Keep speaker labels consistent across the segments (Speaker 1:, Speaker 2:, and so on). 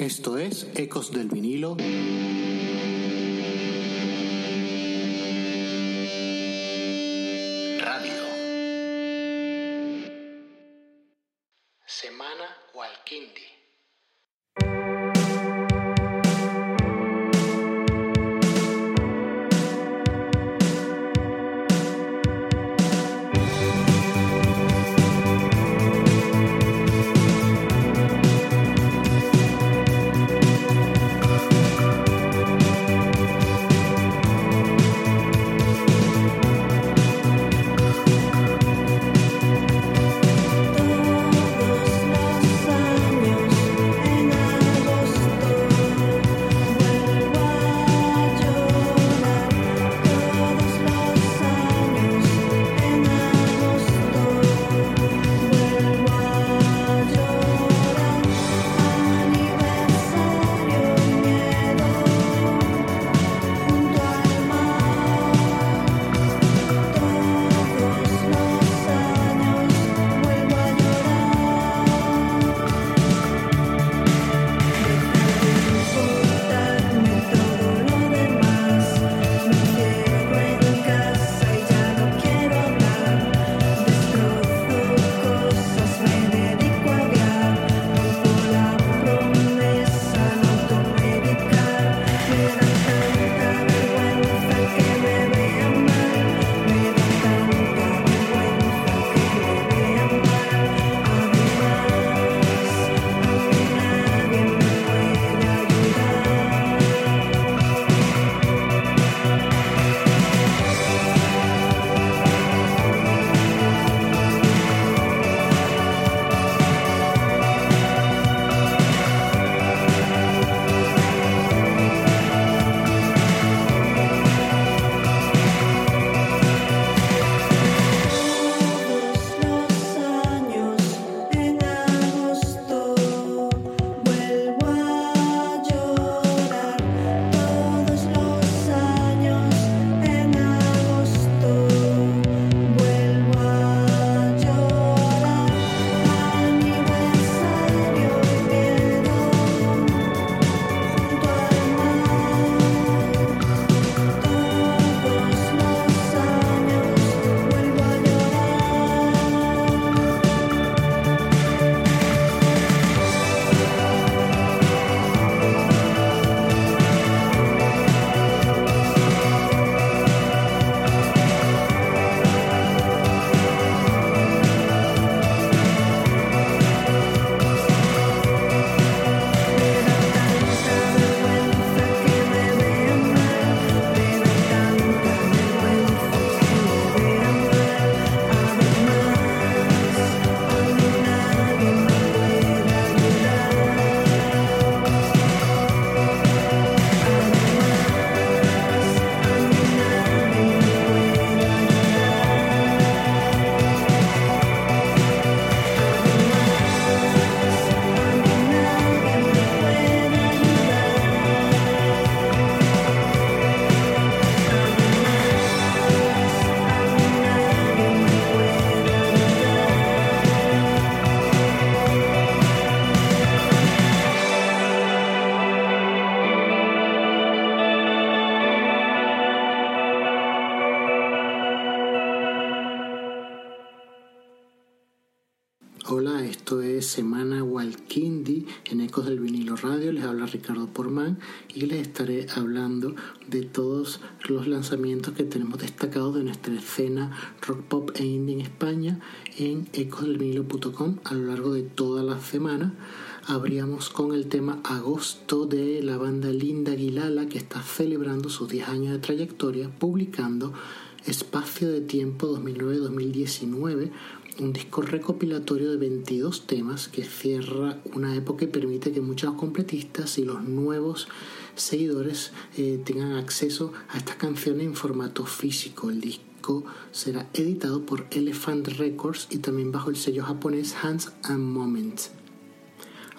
Speaker 1: Esto es Ecos del Vinilo. Ricardo Porman y les estaré hablando de todos los lanzamientos que tenemos destacados de nuestra escena rock pop e indie en España en ecosdelvinilo.com a lo largo de toda la semana. Abríamos con el tema Agosto de la banda Linda Aguilala que está celebrando sus 10 años de trayectoria publicando Espacio de Tiempo 2009-2019 un disco recopilatorio de 22 temas que cierra una época y permite que muchos completistas y los nuevos seguidores eh, tengan acceso a estas canciones en formato físico. El disco será editado por Elephant Records y también bajo el sello japonés Hands and Moments.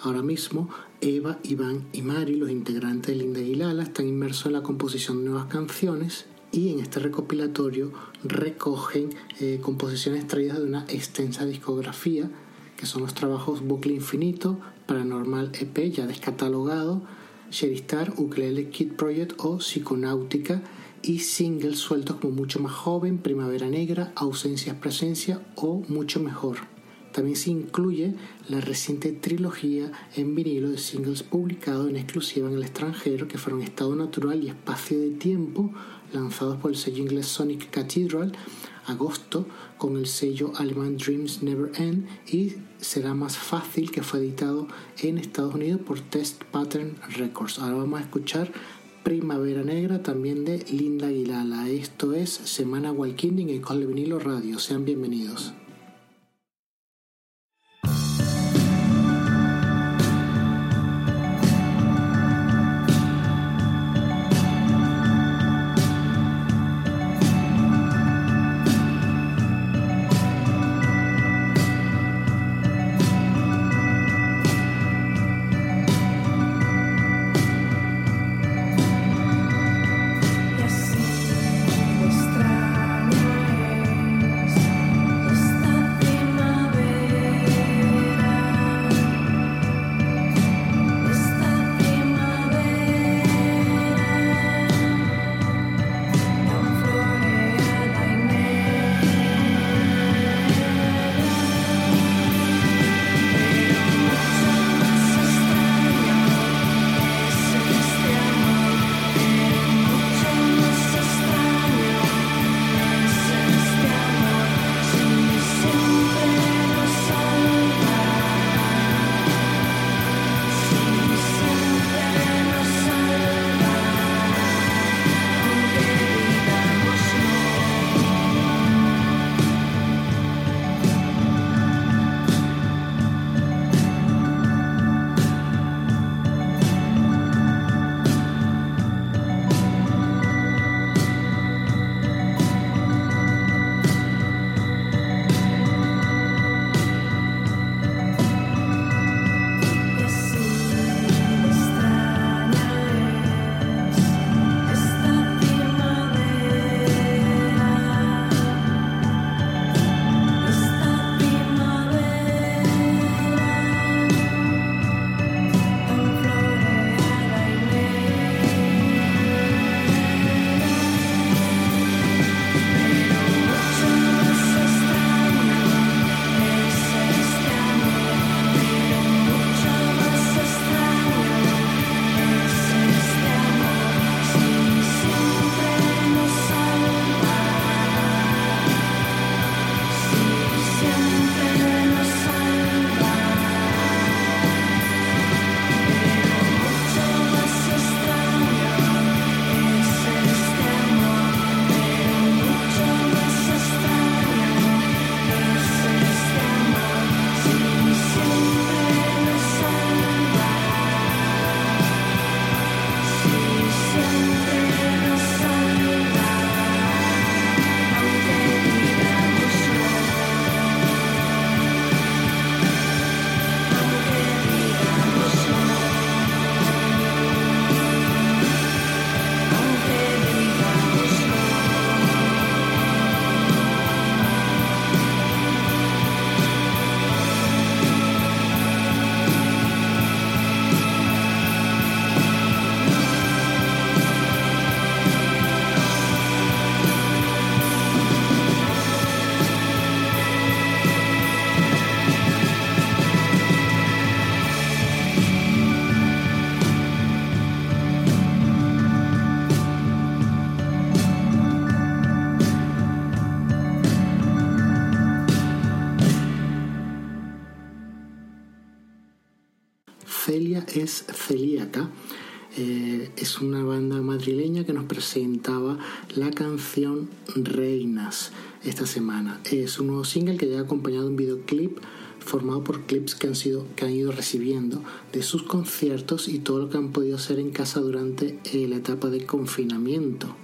Speaker 1: Ahora mismo, Eva, Iván y Mari, los integrantes de Linda Aguilala, están inmersos en la composición de nuevas canciones y en este recopilatorio recogen eh, composiciones traídas de una extensa discografía que son los trabajos Bucle Infinito, Paranormal EP ya descatalogado, Star, Ukulele Kid Project o Psiconáutica y singles sueltos como Mucho más joven, Primavera Negra, Ausencias Presencia o Mucho Mejor. También se incluye la reciente trilogía en vinilo de singles publicados en exclusiva en el extranjero que fueron Estado Natural y Espacio de Tiempo, lanzados por el sello inglés Sonic Cathedral, agosto con el sello alemán Dreams Never End y será más fácil que fue editado en Estados Unidos por Test Pattern Records. Ahora vamos a escuchar Primavera Negra también de Linda Aguilala. Esto es Semana Walking en Cole Vinilo Radio. Sean bienvenidos. Es celíaca.
Speaker 2: Eh, es una banda madrileña que nos presentaba la canción Reinas esta semana. Es un nuevo single que ha acompañado un videoclip formado por clips que han, sido, que han ido recibiendo de sus conciertos y todo lo que han podido hacer en casa durante eh, la etapa de confinamiento.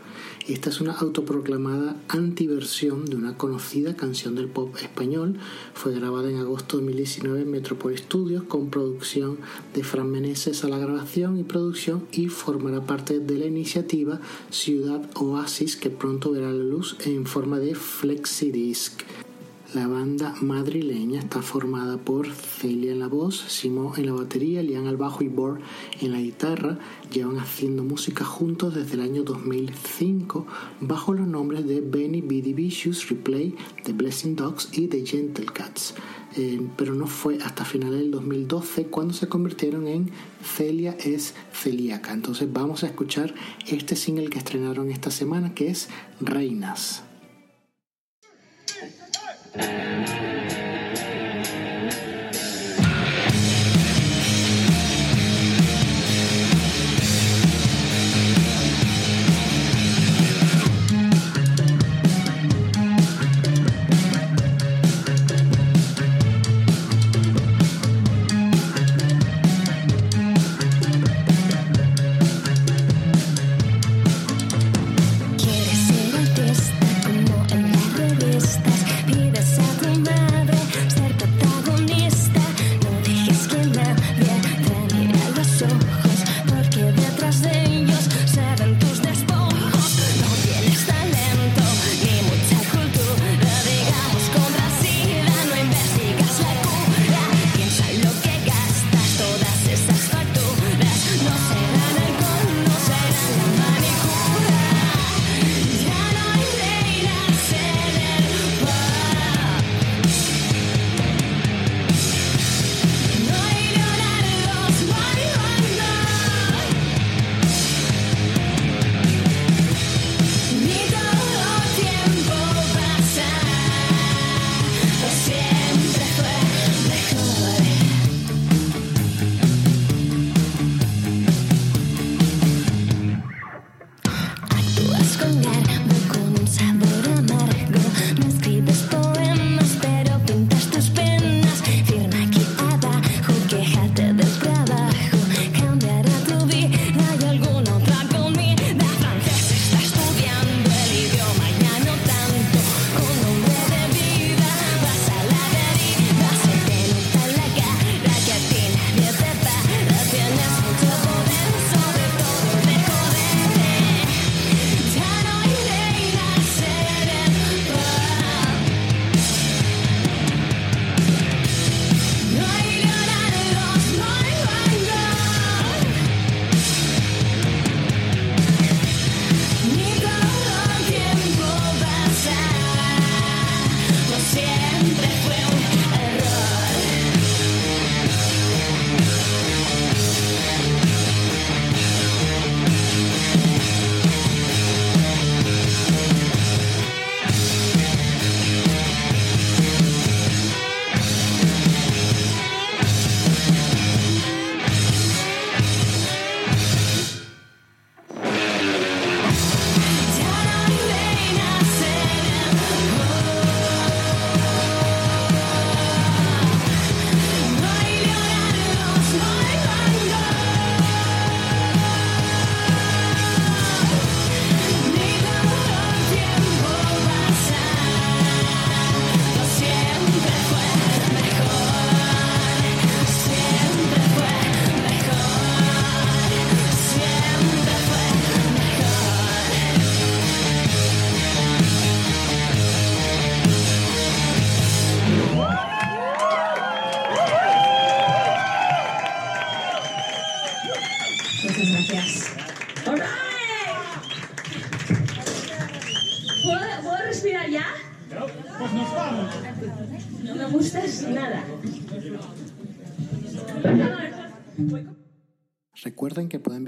Speaker 2: Esta es una autoproclamada antiversión de una conocida canción del pop español. Fue grabada en agosto de 2019 en Metropol Studios con producción de Fran Meneses a la grabación y producción y formará parte de la iniciativa Ciudad Oasis que pronto verá la luz en forma de flexidisc. La banda madrileña está formada por Celia en la voz, Simón en la batería, Lian al bajo y Bor en la guitarra. Llevan haciendo música juntos desde el año 2005 bajo los nombres de Benny B.D. Vicious, Replay, The Blessing Dogs y The Gentle Cats. Eh, pero no fue hasta finales del 2012 cuando se convirtieron en Celia es celíaca. Entonces vamos a escuchar este single que estrenaron esta semana que es Reinas. and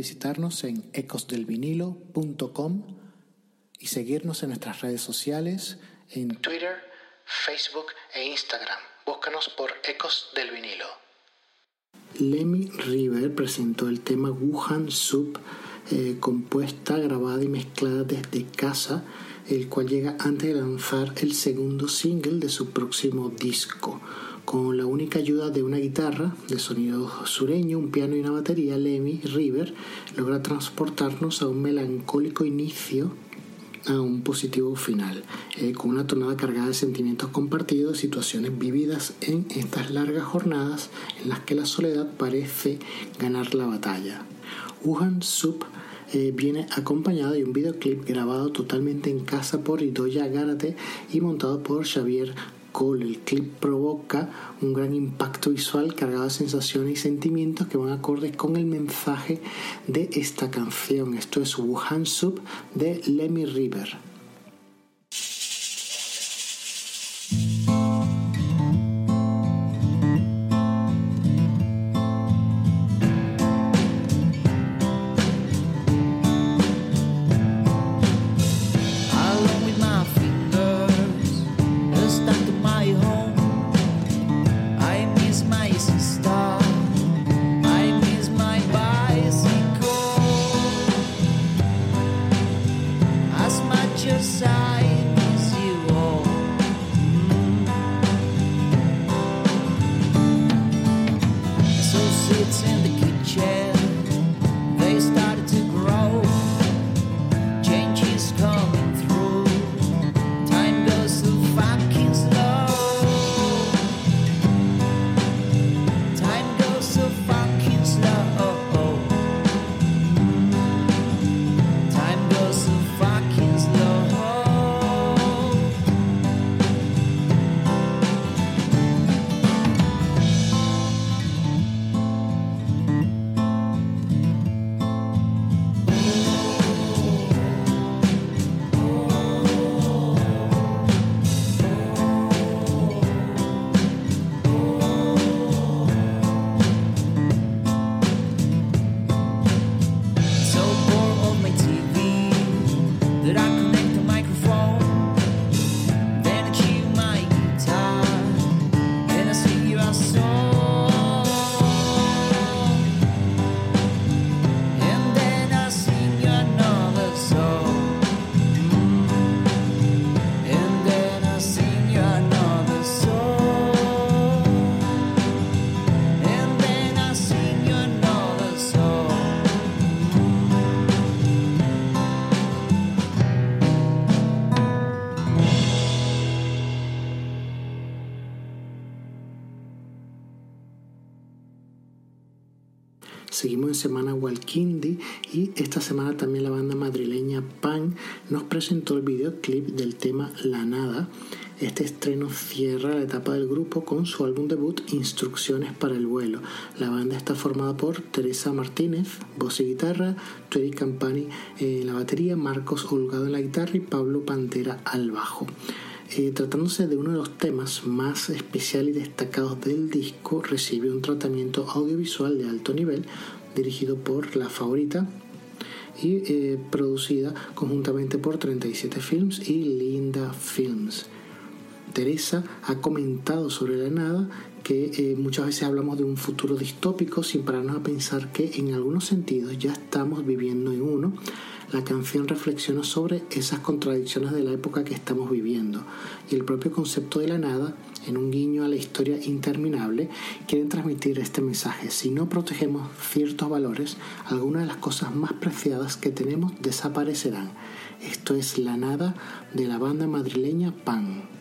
Speaker 2: visitarnos en ecosdelvinilo.com y seguirnos en nuestras redes sociales en Twitter, Facebook e Instagram. Búscanos por Ecos del Vinilo.
Speaker 3: Lemmy River presentó el tema Wuhan Soup, eh, compuesta, grabada y mezclada desde casa, el cual llega antes de lanzar el segundo single de su próximo disco. Con la única ayuda de una guitarra de sonido sureño, un piano y una batería, Lemmy River logra transportarnos a un melancólico inicio a un positivo final, eh, con una tonada cargada de sentimientos compartidos, situaciones vividas en estas largas jornadas en las que la soledad parece ganar la batalla. Wuhan Soup eh, viene acompañado de un videoclip grabado totalmente en casa por Idoya Garate y montado por Xavier el clip provoca un gran impacto visual cargado de sensaciones y sentimientos que van acordes con el mensaje de esta canción. Esto es Wuhan Soup de Lemmy River. Seguimos en semana Walkindi y esta semana también la banda madrileña Pan nos presentó el videoclip del tema La Nada. Este estreno cierra la etapa del grupo con su álbum debut Instrucciones para el vuelo. La banda está formada por Teresa Martínez, voz y guitarra, Teddy Campani en la batería, Marcos Holgado en la guitarra y Pablo Pantera al bajo. Eh, tratándose de uno de los temas más especiales y destacados del disco, recibe un tratamiento audiovisual de alto nivel dirigido por La Favorita y eh, producida conjuntamente por 37 Films y Linda Films. Teresa ha comentado sobre la nada que eh, muchas veces hablamos de un futuro distópico sin pararnos a pensar que en algunos sentidos ya estamos viviendo en uno la canción reflexiona sobre esas contradicciones de la época que estamos viviendo y el propio concepto de la nada, en un guiño a la historia interminable, quieren transmitir este mensaje. Si no protegemos ciertos valores, algunas de las cosas más preciadas que tenemos desaparecerán. Esto es La Nada de la banda madrileña Pan.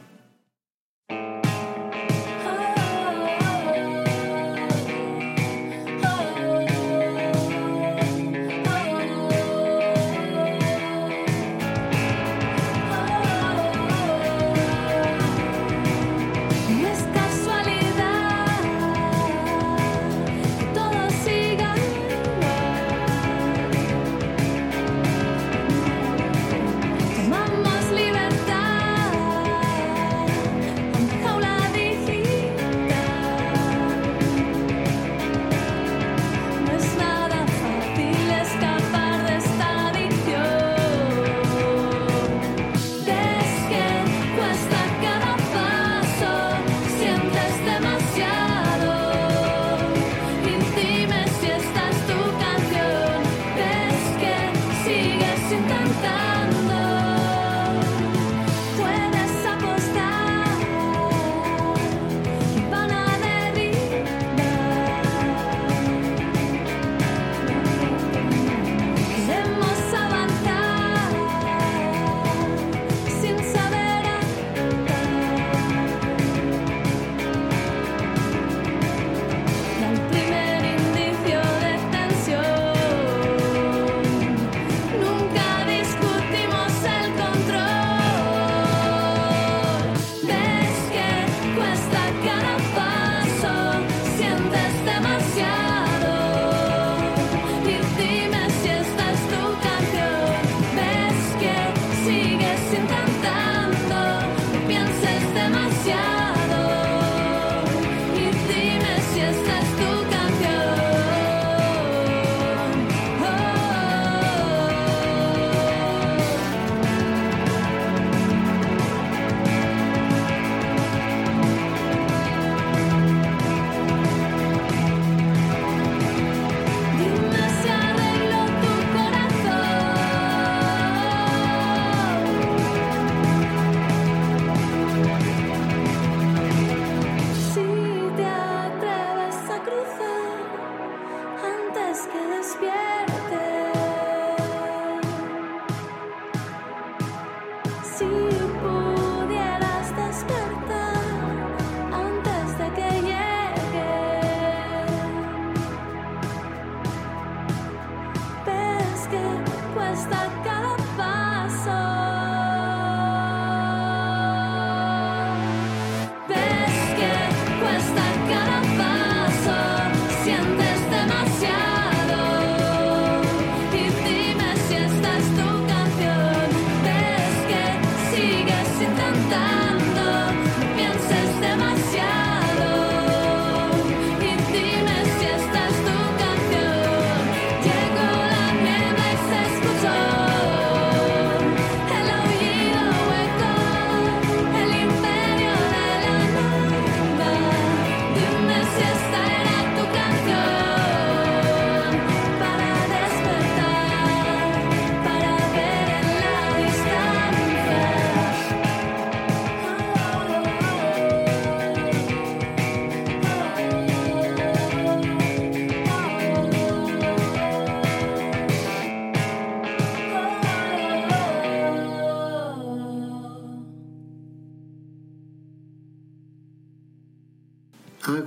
Speaker 3: que despierta.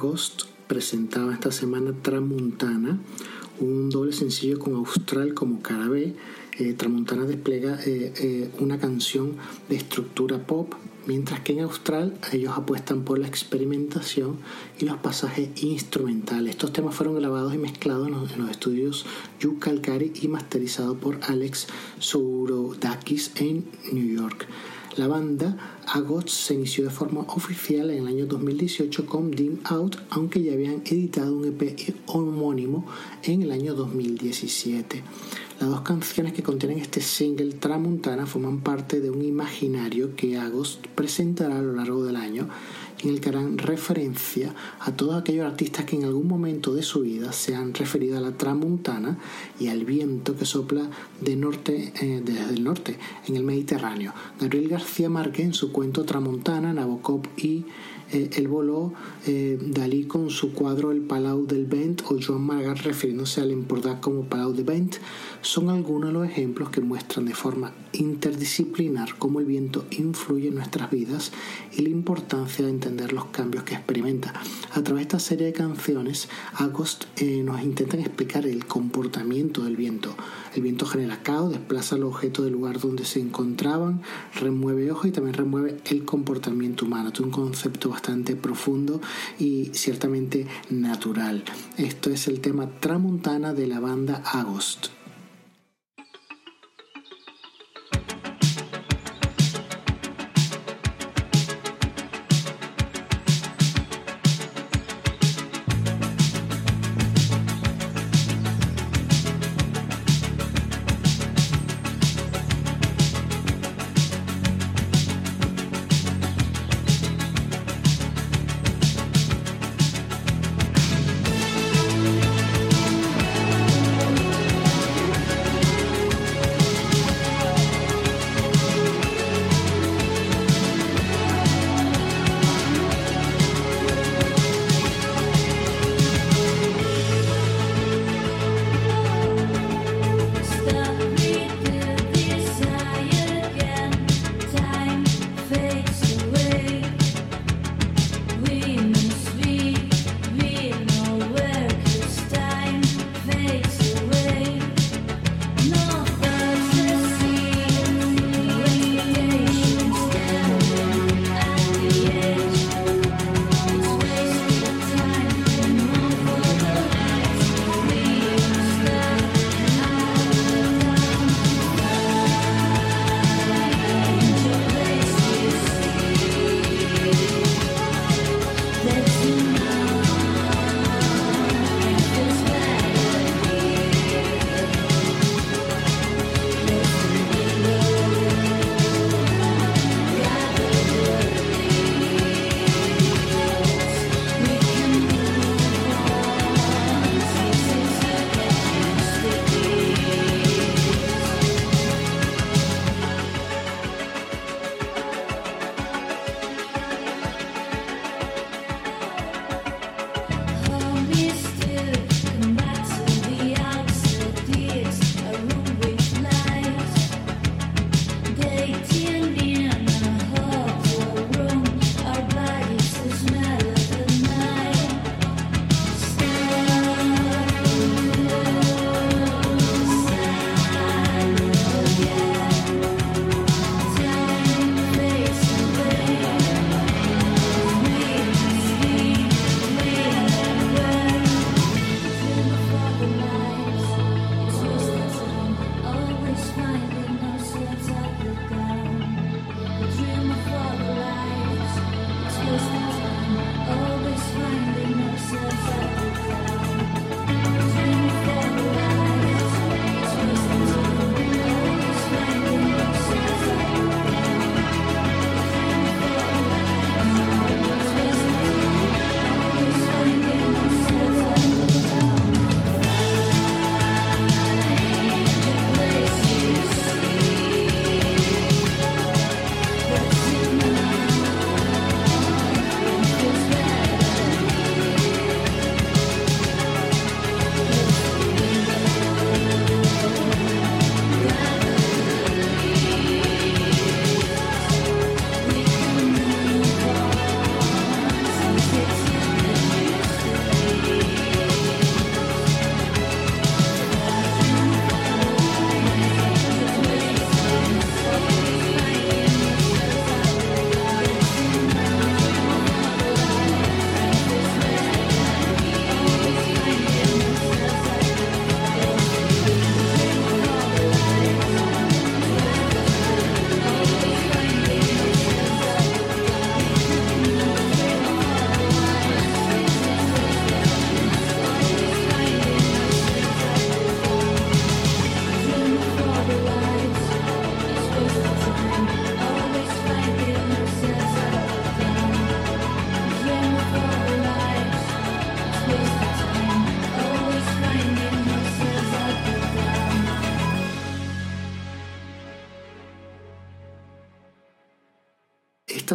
Speaker 3: Agost presentaba esta semana Tramuntana, un doble sencillo con Austral como cara B. Eh, despliega eh, eh, una canción de estructura pop, mientras que en Austral ellos apuestan por la experimentación y los pasajes instrumentales. Estos temas fueron grabados y mezclados en los, estudios Yu Calcari y masterizados por Alex Sourodakis en New York. La banda Agost se inició de forma oficial en el año 2018 con Dim Out, aunque ya habían editado un EP homónimo en el año 2017. Las dos canciones que contienen este single Tramuntana forman parte de un imaginario que Agost presentará a lo largo del año en el que harán referencia a todos aquellos artistas que en algún momento de su vida se han referido a la tramuntana y al viento que sopla de norte, eh, desde el norte en el Mediterráneo. Gabriel García Márquez en su cuento Tramuntana, Nabokov y eh, el voló eh, Dalí con su cuadro El Palau del Vent o Joan Maragall refiriéndose al Empordà como Palau de Vent son algunos de los ejemplos que muestran de forma interdisciplinar cómo el viento influye en nuestras vidas y la importancia de entender los cambios que experimenta. A través de esta serie de canciones, Agost eh, nos intentan explicar el comportamiento del viento. El viento genera caos, desplaza los objetos del lugar donde se encontraban, remueve ojos y también remueve el comportamiento humano. Es un concepto bastante profundo y ciertamente natural. Esto es el tema Tramontana de la banda Agost.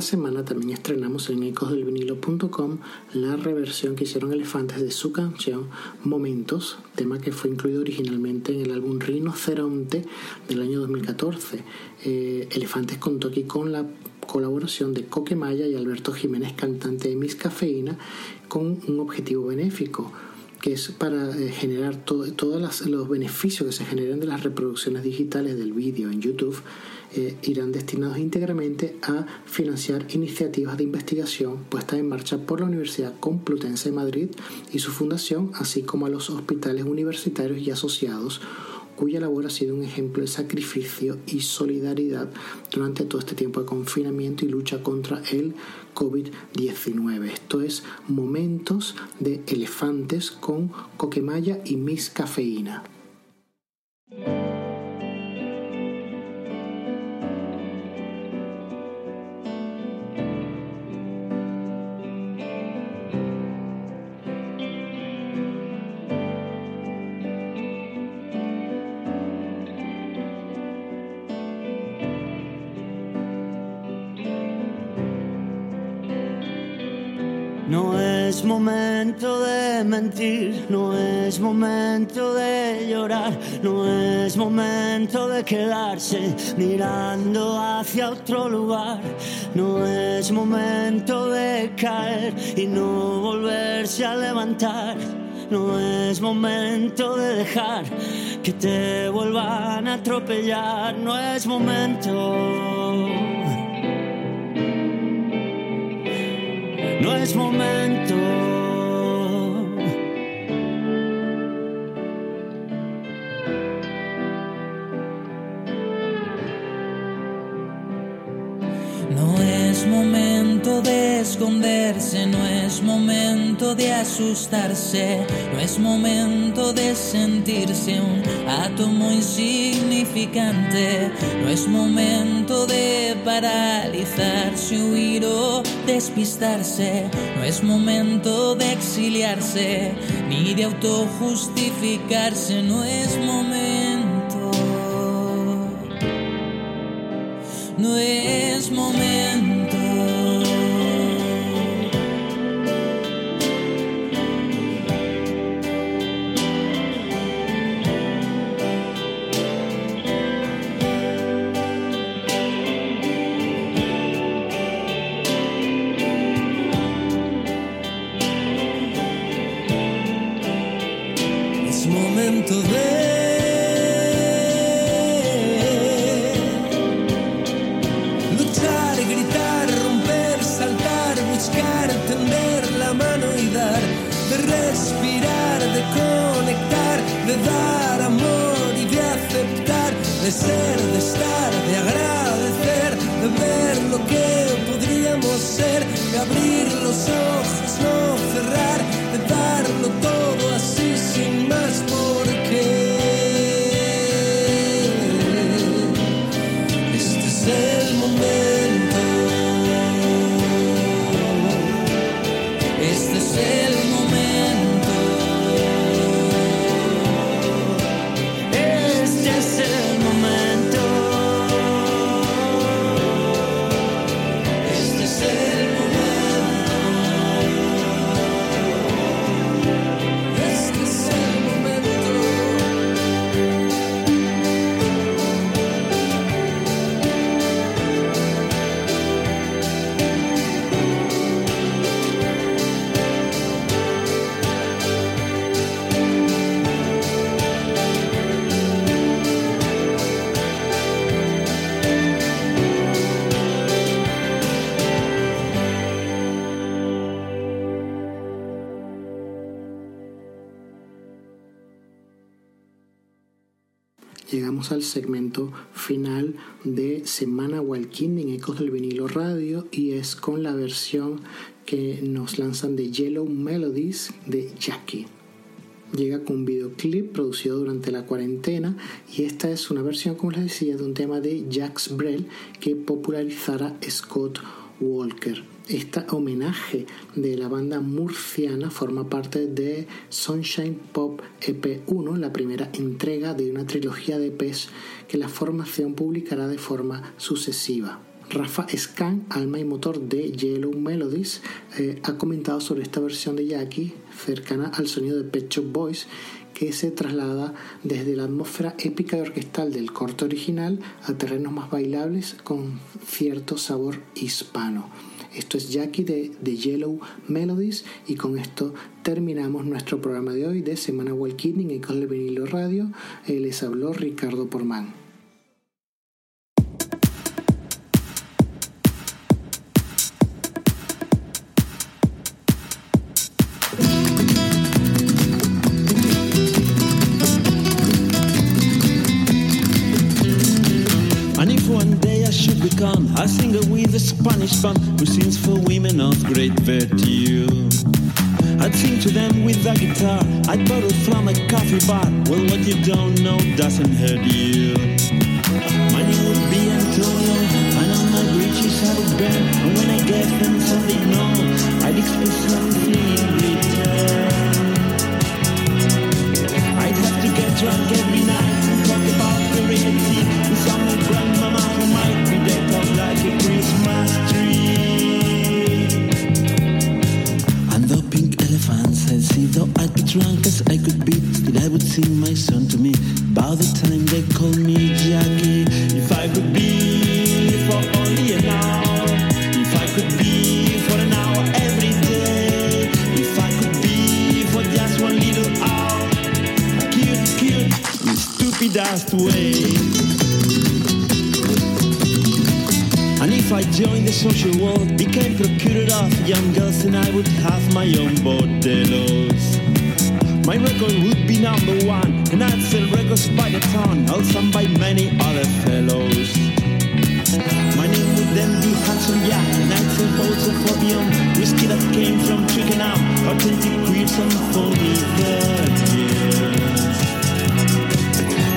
Speaker 3: Semana también estrenamos en ecosdelvinilo.com la reversión que hicieron Elefantes de su canción Momentos, tema que fue incluido originalmente en el álbum Rinoceronte del año 2014. Eh, Elefantes contó aquí con la colaboración de Coque Maya y Alberto Jiménez, cantante de Miss Cafeína, con un objetivo benéfico que es para eh, generar todos los beneficios que se generan de las reproducciones digitales del vídeo en YouTube eh, irán destinados íntegramente a financiar iniciativas de investigación puestas en marcha por la Universidad Complutense de Madrid y su fundación, así como a los hospitales universitarios y asociados cuya labor ha sido un ejemplo de sacrificio y solidaridad durante todo este tiempo de confinamiento y lucha contra el COVID-19. Esto es Momentos de Elefantes con Coquemaya y Miss Cafeína.
Speaker 4: Mentir, no es momento de llorar, no es momento de quedarse mirando hacia otro lugar, no es momento de caer y no volverse a levantar. No es momento de dejar que te vuelvan a atropellar, no es momento no es momento.
Speaker 5: Momento de esconderse, no es momento de asustarse, no es momento de sentirse un átomo insignificante, no es momento de paralizarse, huir o despistarse, no es momento de exiliarse, ni de autojustificarse, no es momento, no es momento. de ser, de estar, de agradecer, de ver lo que podríamos ser, de abrir los ojos, no cerrar, de darlo todo
Speaker 3: al segmento final de Semana Walking en Ecos del Vinilo Radio y es con la versión que nos lanzan de Yellow Melodies de Jackie. Llega con un videoclip producido durante la cuarentena y esta es una versión, como les decía, de un tema de Jacques Brel que popularizara Scott Walker. Este homenaje de la banda murciana forma parte de Sunshine Pop EP1, la primera entrega de una trilogía de EPs que la formación publicará de forma sucesiva. Rafa Scan, alma y motor de Yellow Melodies, eh, ha comentado sobre esta versión de Jackie cercana al sonido de Pet Shop Boys que se traslada desde la atmósfera épica y orquestal del corte original a terrenos más bailables con cierto sabor hispano. Esto es Jackie de, The Yellow Melodies y con esto terminamos nuestro programa de hoy de Semana Walking en Ecos de Vinilo Radio. Eh, les habló Ricardo Porman.
Speaker 4: A singer with a Spanish bum who sings for women of great virtue. I'd sing to them with a guitar I'd borrow from a coffee bar. Well, what you don't know doesn't hurt you. My name would be Antonio And on my breeches I would bear And when I gave them something no I'd expect something in return. I'd have to get drunk drunk as I could be, still I would sing my song to me. By the time they call me Jackie, if I could be for only an hour, if I could be for an hour every day, if I could be for just one little hour, cute, cute, stupid ass way. And if I joined the social world, became procurer of young girls, and I would have my own bordellos. My record would be number one, and I'd sell records by the ton, also by many other fellows. My name would then be Handsome Jack, and I'd sell bottles of Opium, whiskey that came from Twickenham, authentic queers and phony virgins.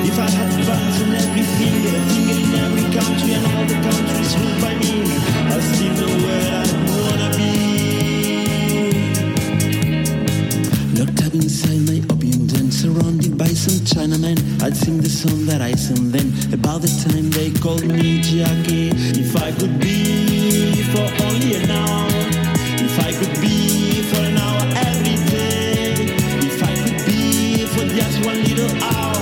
Speaker 4: If I had buttons on every finger, finger in every country and all the countries ruled by me, inside my opium den, surrounded by some Chinamen, I'd sing the song that I sang then. About the time they called me Jackie, if I could be for only an hour, if I could be for an hour every day, if I could be for just one little hour.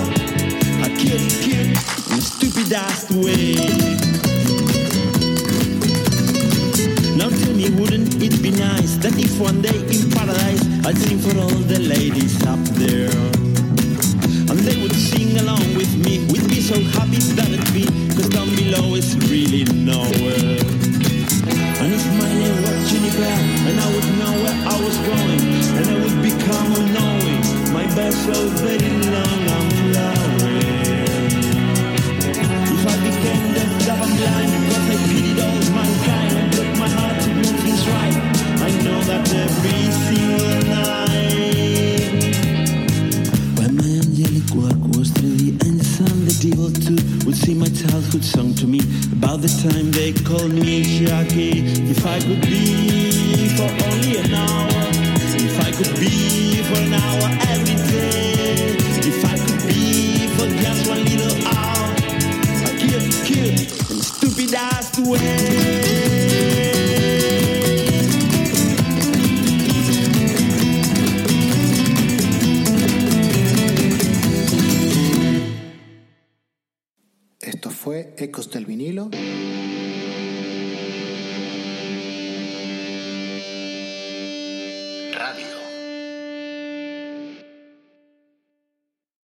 Speaker 4: Cute, cute, in a stupid ass way. Now tell me, wouldn't it be nice that if one day I'd sing for all the ladies up there? And they would sing along with me, we'd be so happy that it'd be, cause down below is really nowhere. And if my name were Juniper, and I would know where I was going, and I would become unknowing, my best so very long sing my childhood song to me. About the time they called me Jackie If I could be for only an hour. If I could be for an hour every day. If I could be for just one little hour. Cute, cute, and stupid ass way.